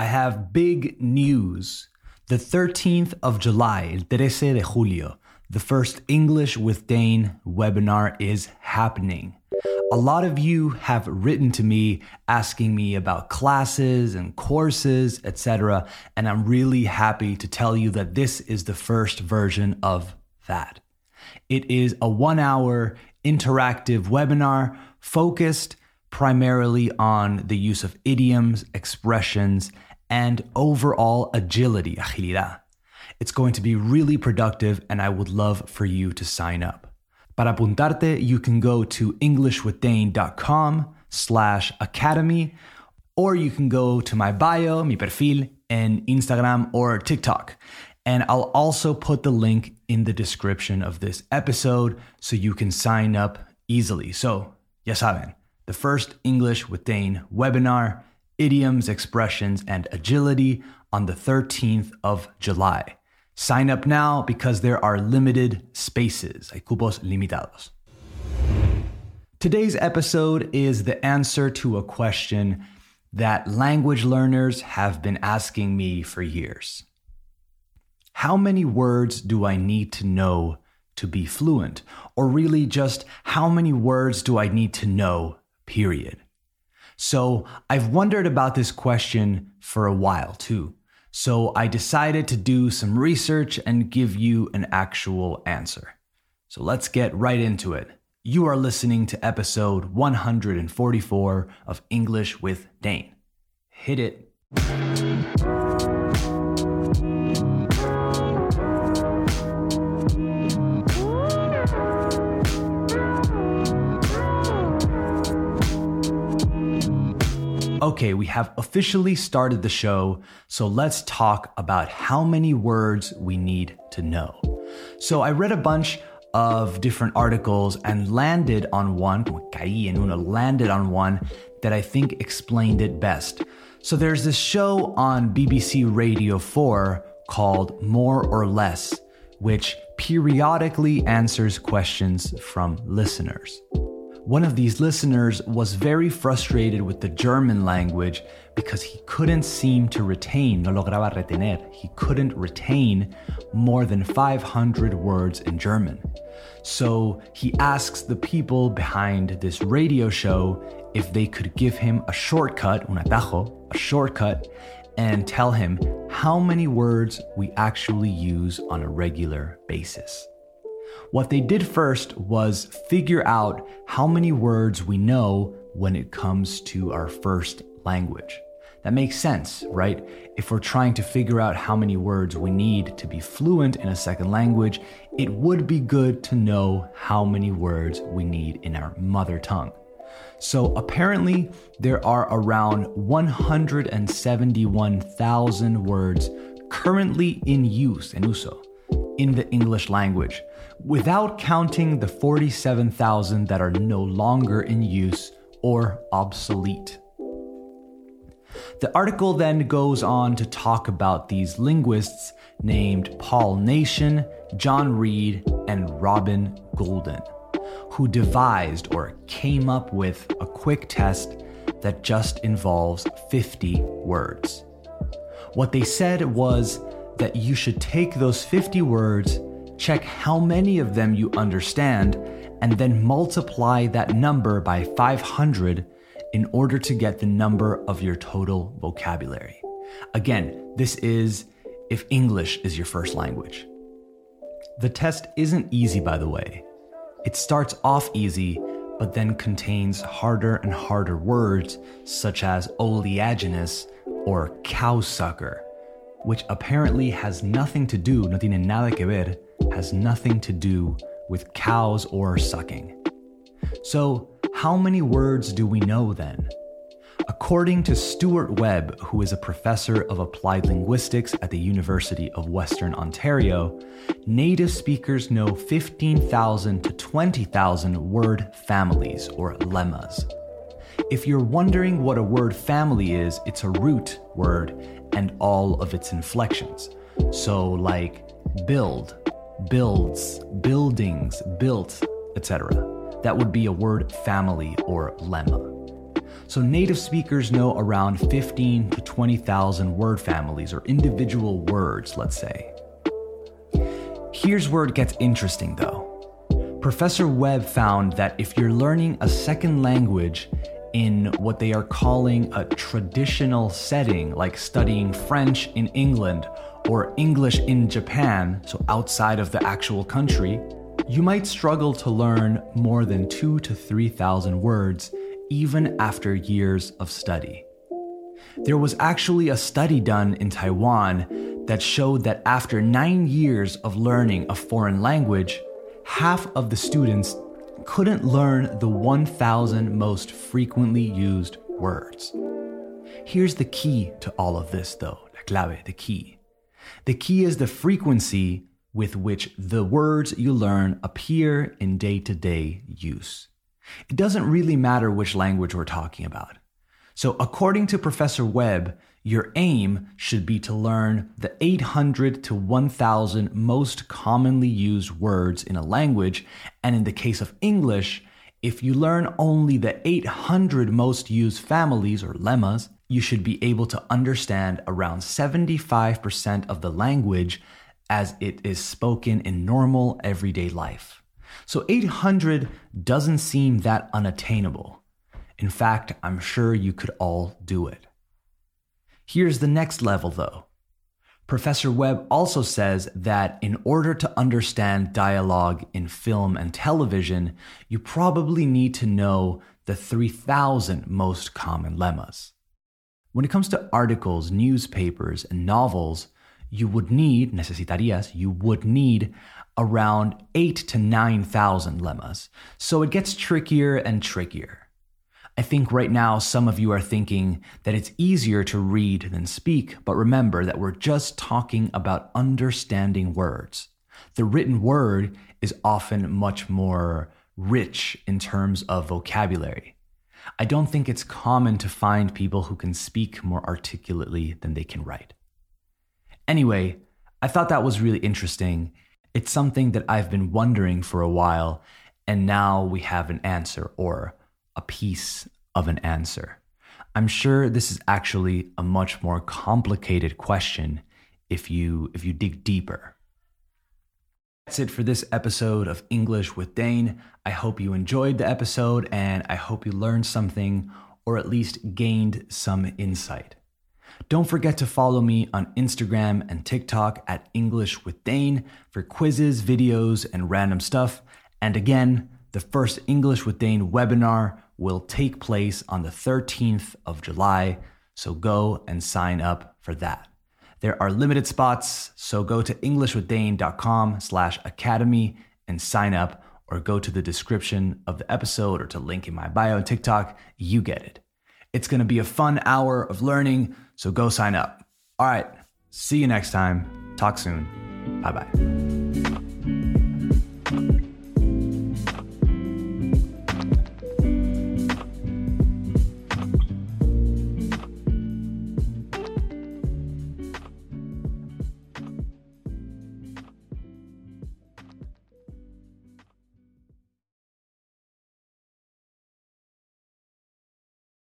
I have big news. The 13th of July, el 13 de julio, the first English with Dane webinar is happening. A lot of you have written to me asking me about classes and courses, etc., and I'm really happy to tell you that this is the first version of that. It is a one hour interactive webinar focused primarily on the use of idioms, expressions, and overall agility, agilidad. It's going to be really productive, and I would love for you to sign up. Para apuntarte, you can go to englishwithdane.com slash academy, or you can go to my bio, mi perfil, in Instagram or TikTok. And I'll also put the link in the description of this episode so you can sign up easily. So, ya saben, the first English with Dane webinar, idioms, expressions, and agility on the 13th of July. Sign up now because there are limited spaces. Hay cupos limitados. Today's episode is the answer to a question that language learners have been asking me for years. How many words do I need to know to be fluent? Or really, just how many words do I need to know, period? So I've wondered about this question for a while too. So I decided to do some research and give you an actual answer. So let's get right into it. You are listening to episode 144 of English with Dane. Hit it. Okay, we have officially started the show, so let's talk about how many words we need to know. So I read a bunch of different articles and landed on one, caí en uno, landed on one that I think explained it best. So there's this show on BBC Radio 4 called More or Less, which periodically answers questions from listeners. One of these listeners was very frustrated with the German language because he couldn't seem to retain, no lograba retener, he couldn't retain more than 500 words in German. So he asks the people behind this radio show if they could give him a shortcut, un atajo, a shortcut, and tell him how many words we actually use on a regular basis. What they did first was figure out how many words we know when it comes to our first language. That makes sense, right? If we're trying to figure out how many words we need to be fluent in a second language, it would be good to know how many words we need in our mother tongue. So apparently, there are around 171,000 words currently in use, en uso, in the English language, without counting the 47,000 that are no longer in use or obsolete. The article then goes on to talk about these linguists named Paul Nation, John Read, and Robin Goulden, who devised or came up with a quick test that just involves 50 words. What they said was that you should take those 50 words, check how many of them you understand, and then multiply that number by 500 in order to get the number of your total vocabulary. Again, this is if English is your first language. The test isn't easy, by the way. It starts off easy, but then contains harder and harder words such as oleaginous or cowsucker which apparently has nothing to do, no tiene nada que ver, has nothing to do with cows or sucking. So, how many words do we know then? According to Stuart Webb, who is a professor of applied linguistics at the University of Western Ontario, native speakers know 15,000 to 20,000 word families or lemmas. If you're wondering what a word family is, it's a root word and all of its inflections. So, like build, builds, buildings, built, etc. That would be a word family or lemma. So native speakers know around 15 to 20,000 word families or individual words, let's say. Here's where it gets interesting though. Professor Webb found that if you're learning a second language in what they are calling a traditional setting, like studying French in England or English in Japan, so outside of the actual country, you might struggle to learn more than two to 3,000 words even after years of study. There was actually a study done in Taiwan that showed that after nine years of learning a foreign language, half of the students couldn't learn the 1,000 most frequently used words. Here's the key to all of this, though la clave, the key. The key is the frequency with which the words you learn appear in day to day use. It doesn't really matter which language we're talking about. So, according to Professor Webb, your aim should be to learn the 800 to 1000 most commonly used words in a language. And in the case of English, if you learn only the 800 most used families or lemmas, you should be able to understand around 75% of the language as it is spoken in normal everyday life. So 800 doesn't seem that unattainable. In fact, I'm sure you could all do it. Here's the next level, though. Professor Webb also says that in order to understand dialogue in film and television, you probably need to know the 3,000 most common lemmas. When it comes to articles, newspapers, and novels, you would need, necesitarías, you would need around 8 to 9,000 lemmas. So it gets trickier and trickier. I think right now some of you are thinking that it's easier to read than speak, but remember that we're just talking about understanding words. The written word is often much more rich in terms of vocabulary. I don't think it's common to find people who can speak more articulately than they can write. Anyway, I thought that was really interesting. It's something that I've been wondering for a while, and now we have an answer or a piece of an answer. I'm sure this is actually a much more complicated question if you if you dig deeper. That's it for this episode of English with Dane. I hope you enjoyed the episode and I hope you learned something or at least gained some insight. Don't forget to follow me on Instagram and TikTok at English with Dane for quizzes, videos, and random stuff. And again, the first English with Dane webinar will take place on the 13th of July, so go and sign up for that. There are limited spots, so go to englishwithdane.com slash academy and sign up or go to the description of the episode or to link in my bio on TikTok. You get it. It's going to be a fun hour of learning, so go sign up. All right, see you next time. Talk soon. Bye bye.